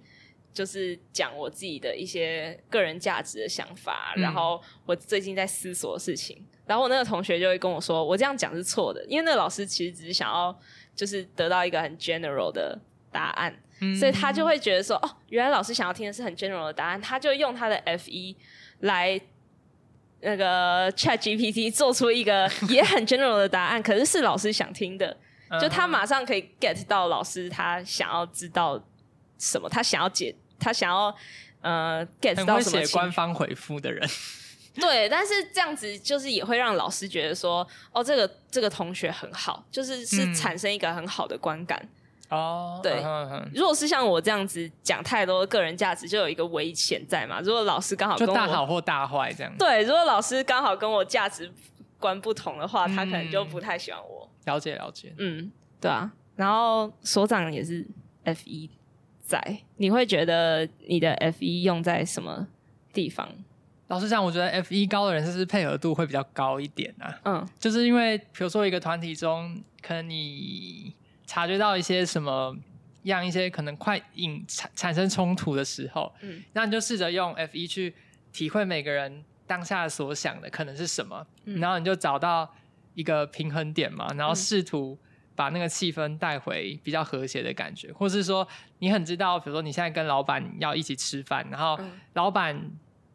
就是讲我自己的一些个人价值的想法，然后我最近在思索的事情。然后我那个同学就会跟我说，我这样讲是错的，因为那个老师其实只是想要就是得到一个很 general 的答案，嗯、所以他就会觉得说，哦，原来老师想要听的是很 general 的答案，他就用他的 F 一来那个 Chat GPT 做出一个 也很 general 的答案，可是是老师想听的，就他马上可以 get 到老师他想要知道什么，他想要解，他想要呃 get 到什么。写官方回复的人，对，但是这样子就是也会让老师觉得说，哦，这个这个同学很好，就是是产生一个很好的观感。嗯哦，对，如果是像我这样子讲太多个人价值，就有一个危险在嘛。如果老师刚好跟我就大好或大坏这样，对，如果老师刚好跟我价值观不同的话，他可能就不太喜欢我。了解了解，嗯，对啊。然后所长也是 F 一仔，你会觉得你的 F 一用在什么地方？老实讲，我觉得 F 一高的人是不是配合度会比较高一点啊？嗯，就是因为比如说一个团体中，可能你。察觉到一些什么样一些可能快引产产生冲突的时候，嗯，那你就试着用 F 一去体会每个人当下所想的可能是什么，嗯，然后你就找到一个平衡点嘛，然后试图把那个气氛带回比较和谐的感觉，嗯，或是说你很知道，比如说你现在跟老板要一起吃饭，然后老板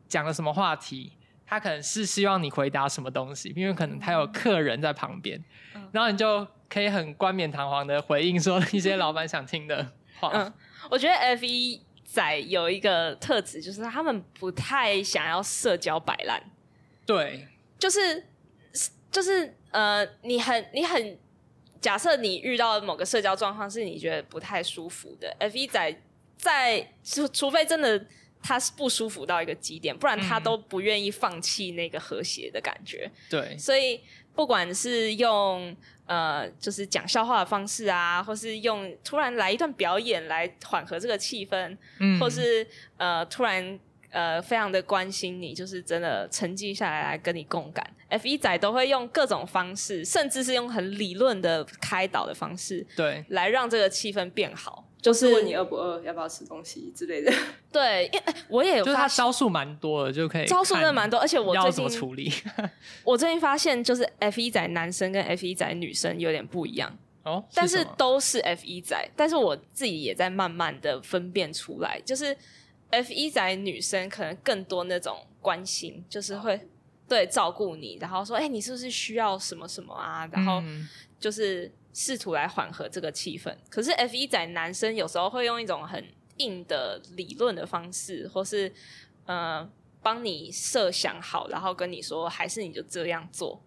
讲了什么话题，他可能是希望你回答什么东西，因为可能他有客人在旁边，然后你就。可以很冠冕堂皇的回应说一些老板想听的话。嗯，我觉得 F 一仔有一个特质，就是他们不太想要社交摆烂。对，就是就是呃，你很你很假设你遇到某个社交状况是你觉得不太舒服的，F 一仔在除除非真的他是不舒服到一个极点，不然他都不愿意放弃那个和谐的感觉。对，所以不管是用。呃，就是讲笑话的方式啊，或是用突然来一段表演来缓和这个气氛，嗯，或是呃突然呃非常的关心你，就是真的沉寂下来来跟你共感。F 一仔都会用各种方式，甚至是用很理论的开导的方式，对，来让这个气氛变好。就是问你饿不饿，要不要吃东西之类的。对，因为我也有就是他招数蛮多的，就可以招数真的蛮多，而且我最近要怎么处理？我最近发现，就是 F 一仔男生跟 F 一仔女生有点不一样哦，但是都是 F 一仔，但是我自己也在慢慢的分辨出来，就是 F 一仔女生可能更多那种关心，就是会对照顾你，然后说，哎、欸，你是不是需要什么什么啊？然后就是。试图来缓和这个气氛，可是 F 一仔男生有时候会用一种很硬的理论的方式，或是呃帮你设想好，然后跟你说，还是你就这样做，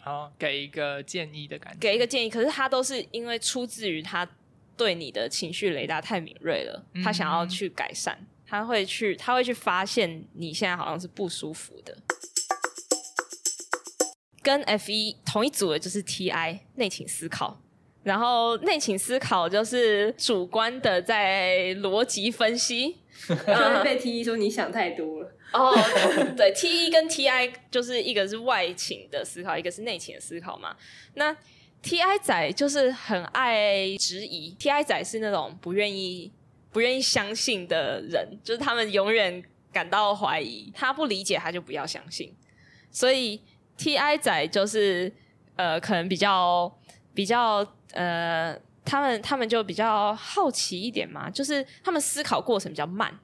好，给一个建议的感觉，给一个建议。可是他都是因为出自于他对你的情绪雷达太敏锐了，他想要去改善，嗯、他会去他会去发现你现在好像是不舒服的。跟 F 一同一组的就是 TI 内倾思考，然后内倾思考就是主观的在逻辑分析，就被 T 一说你想太多了。哦，对，T 一跟 TI 就是一个是外倾的思考，一个是内倾的思考嘛。那 TI 仔就是很爱质疑，TI 仔是那种不愿意不愿意相信的人，就是他们永远感到怀疑，他不理解他就不要相信，所以。T I 仔就是呃，可能比较比较呃，他们他们就比较好奇一点嘛，就是他们思考过程比较慢，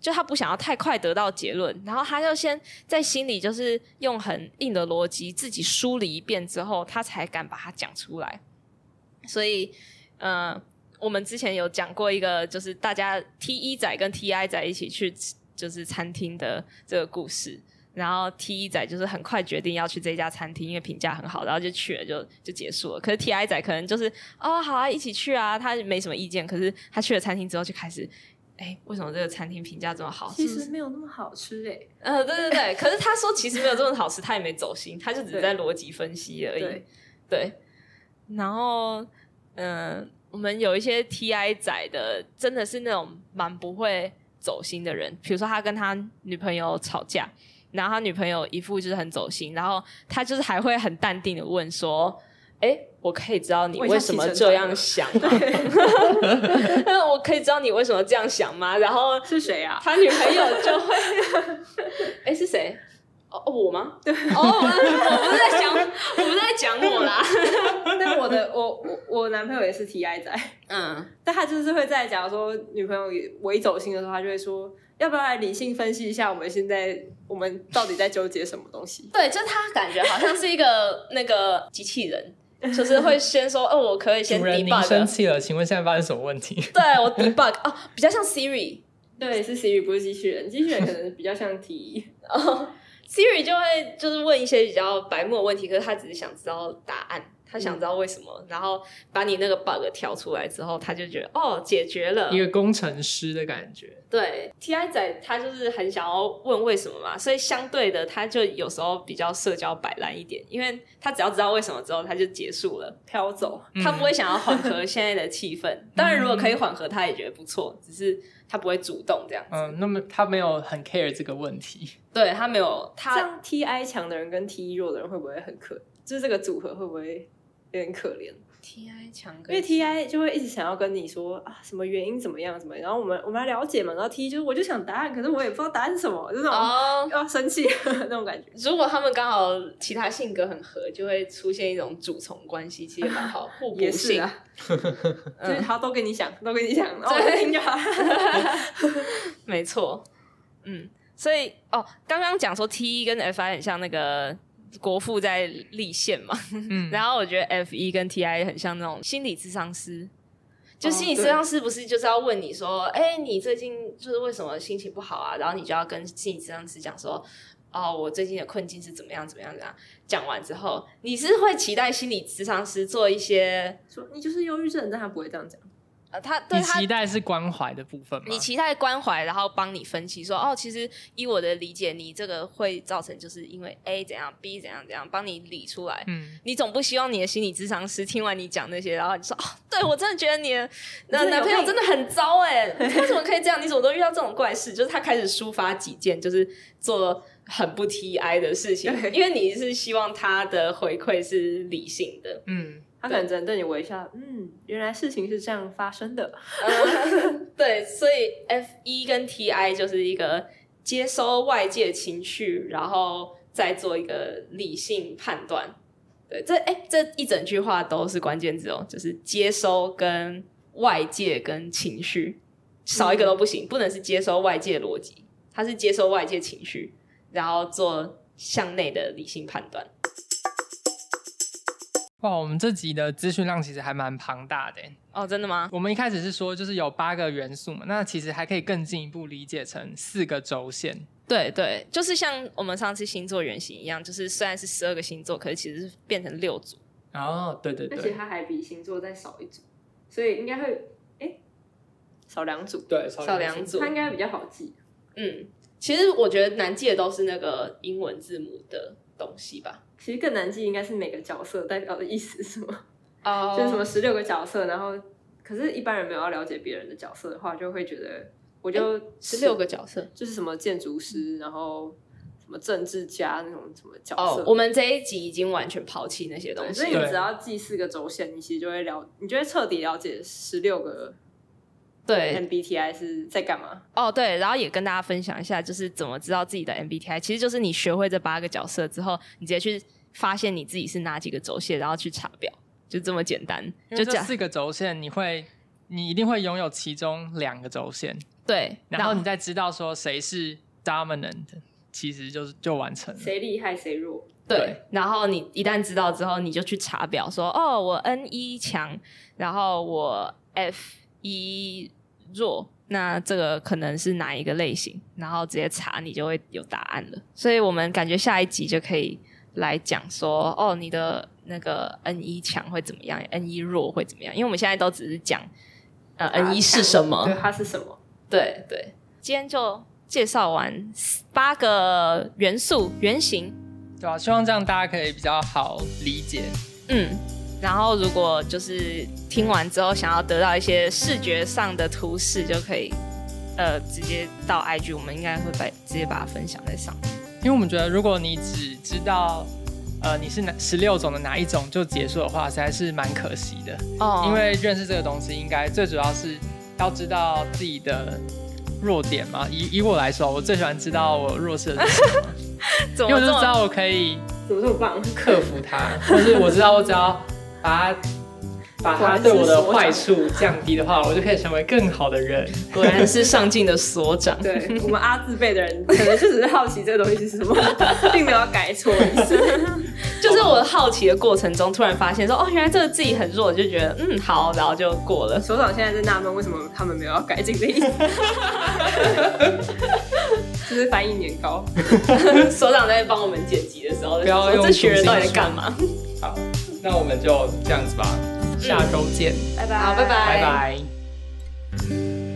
就他不想要太快得到结论，然后他就先在心里就是用很硬的逻辑自己梳理一遍之后，他才敢把它讲出来。所以呃，我们之前有讲过一个，就是大家 T 一仔跟 T I 仔一起去就是餐厅的这个故事。然后 T 一仔就是很快决定要去这家餐厅，因为评价很好，然后就去了，就就结束了。可是 T I 仔可能就是哦，好啊，一起去啊，他没什么意见。可是他去了餐厅之后，就开始，哎，为什么这个餐厅评价这么好？其实没有那么好吃哎。呃，对对对。可是他说其实没有这么好吃，他也没走心，他就只是在逻辑分析而已。对。对然后，嗯、呃，我们有一些 T I 仔的，真的是那种蛮不会走心的人。比如说他跟他女朋友吵架。然后他女朋友一副就是很走心，然后他就是还会很淡定的问说：“哎，我可以知道你为什么这样想吗？我可以知道你为什么这样想吗？”然后是谁啊？他女朋友就会，哎，是谁？哦，我吗？对，哦，我不是在讲，我不是在讲我啦。但我的我我我男朋友也是 T I 仔，嗯，但他就是会在假如说女朋友我一走心的时候，他就会说。要不要来理性分析一下我们现在我们到底在纠结什么东西？对，就他感觉好像是一个那个机器人，就是会先说，哦，我可以先 debug。生气了，请问现在发生什么问题？对我 debug 哦，比较像 Siri，对，是 Siri，不是机器人，机器人可能比较像 T。哦，Siri 就会就是问一些比较白目的问题，可是他只是想知道答案。他想知道为什么，嗯、然后把你那个 bug 调出来之后，他就觉得哦，解决了，一个工程师的感觉。对，TI 仔他就是很想要问为什么嘛，所以相对的，他就有时候比较社交摆烂一点，因为他只要知道为什么之后，他就结束了，飘走，嗯、他不会想要缓和现在的气氛。当然，如果可以缓和，他也觉得不错，只是他不会主动这样子。嗯，那么他没有很 care 这个问题。对，他没有，他这样 TI 强的人跟 TE 弱的人会不会很可？就是这个组合会不会？有点可怜，TI 强，因为 TI 就会一直想要跟你说啊，什么原因怎么样，怎么样，然后我们我们来了解嘛，然后 T 就是我就想答案，可是我也不知道答案是什么，这种哦，要生气那种感觉。如果他们刚好其他性格很合，就会出现一种主从关系，其实蛮好，互补性啊。就是他都跟你讲，都跟你讲，对，听就好。没错，嗯，所以哦，刚刚讲说 T 跟 FI 很像那个。国父在立宪嘛，嗯，然后我觉得 F 一跟 T I 很像那种心理咨商师，就心理咨商师不是就是要问你说，哎、哦，你最近就是为什么心情不好啊？然后你就要跟心理咨商师讲说，哦，我最近的困境是怎么样怎么样怎么样。讲完之后，你是会期待心理咨商师做一些，说你就是忧郁症，但他不会这样讲。呃，他对他你期待是关怀的部分吗？你期待关怀，然后帮你分析说，哦，其实以我的理解，你这个会造成就是因为 A 怎样，B 怎样怎样，帮你理出来。嗯，你总不希望你的心理咨商师听完你讲那些，然后你说，哦，对我真的觉得你的男男朋友真的很糟哎，为什么可以这样？你怎么都遇到这种怪事？就是他开始抒发己见，就是做很不 TI 的事情，因为你是希望他的回馈是理性的。嗯。他可能只能对你微笑，嗯，原来事情是这样发生的。对，所以 F 一跟 T I 就是一个接收外界情绪，然后再做一个理性判断。对，这哎、欸，这一整句话都是关键字哦，就是接收跟外界跟情绪，少一个都不行，嗯、不能是接收外界逻辑，它是接收外界情绪，然后做向内的理性判断。哇，我们这集的资讯量其实还蛮庞大的哦，真的吗？我们一开始是说就是有八个元素嘛，那其实还可以更进一步理解成四个轴线。对对，就是像我们上次星座原型一样，就是虽然是十二个星座，可是其实是变成六组。哦，对对对，而且它还比星座再少一组，所以应该会哎少两组，对，少两组，它应该比较好记。嗯，其实我觉得难记的都是那个英文字母的东西吧。其实更难记应该是每个角色代表的 意思是吗？哦，oh. 就是什么十六个角色，然后可是，一般人没有要了解别人的角色的话，就会觉得我就十六个角色，就是什么建筑师，然后什么政治家那种什么角色。哦，oh, 我们这一集已经完全抛弃那些东西，所以你只要记四个轴线，你其实就会了，你就会彻底了解十六个。对，MBTI 是在干嘛？哦，对，然后也跟大家分享一下，就是怎么知道自己的 MBTI。其实就是你学会这八个角色之后，你直接去发现你自己是哪几个轴线，然后去查表，就这么简单。就这四个轴线，你会，你一定会拥有其中两个轴线。对，然后你再知道说谁是 dominant，其实就是就完成了。谁厉害谁弱？对，对，然后你一旦知道之后，你就去查表说，说哦，我 N 一强，然后我 F。一弱，那这个可能是哪一个类型？然后直接查，你就会有答案了。所以我们感觉下一集就可以来讲说，哦，你的那个 N 一强会怎么样？N 一弱会怎么样？因为我们现在都只是讲，呃，N 一是什么？对，它是什么？对对。今天就介绍完八个元素原型，对吧？希望这样大家可以比较好理解。嗯。然后，如果就是听完之后想要得到一些视觉上的图示，就可以呃直接到 IG，我们应该会把直接把它分享在上面。因为我们觉得，如果你只知道呃你是哪十六种的哪一种就结束的话，实在是蛮可惜的。哦。因为认识这个东西，应该最主要是要知道自己的弱点嘛。以以我来说，我最喜欢知道我弱势的是什么，因为我就知道我可以怎么这么棒克服它，或是我知道我只要。把它把他对我的坏处降低的话，我就可以成为更好的人。果然是上进的所长。对，我们阿字辈的人，可能就只是好奇这个东西是什么，并没有要改错意思。就是我好奇的过程中，突然发现说，哦，原来这个自己很弱，就觉得嗯好，然后就过了。所长现在在纳闷，为什么他们没有要改进的意思？就是翻译年糕。所长在帮我们剪辑的时候，不要用这群人到底在干嘛？好，那我们就这样子吧。下周见，拜拜，好，拜拜，拜拜。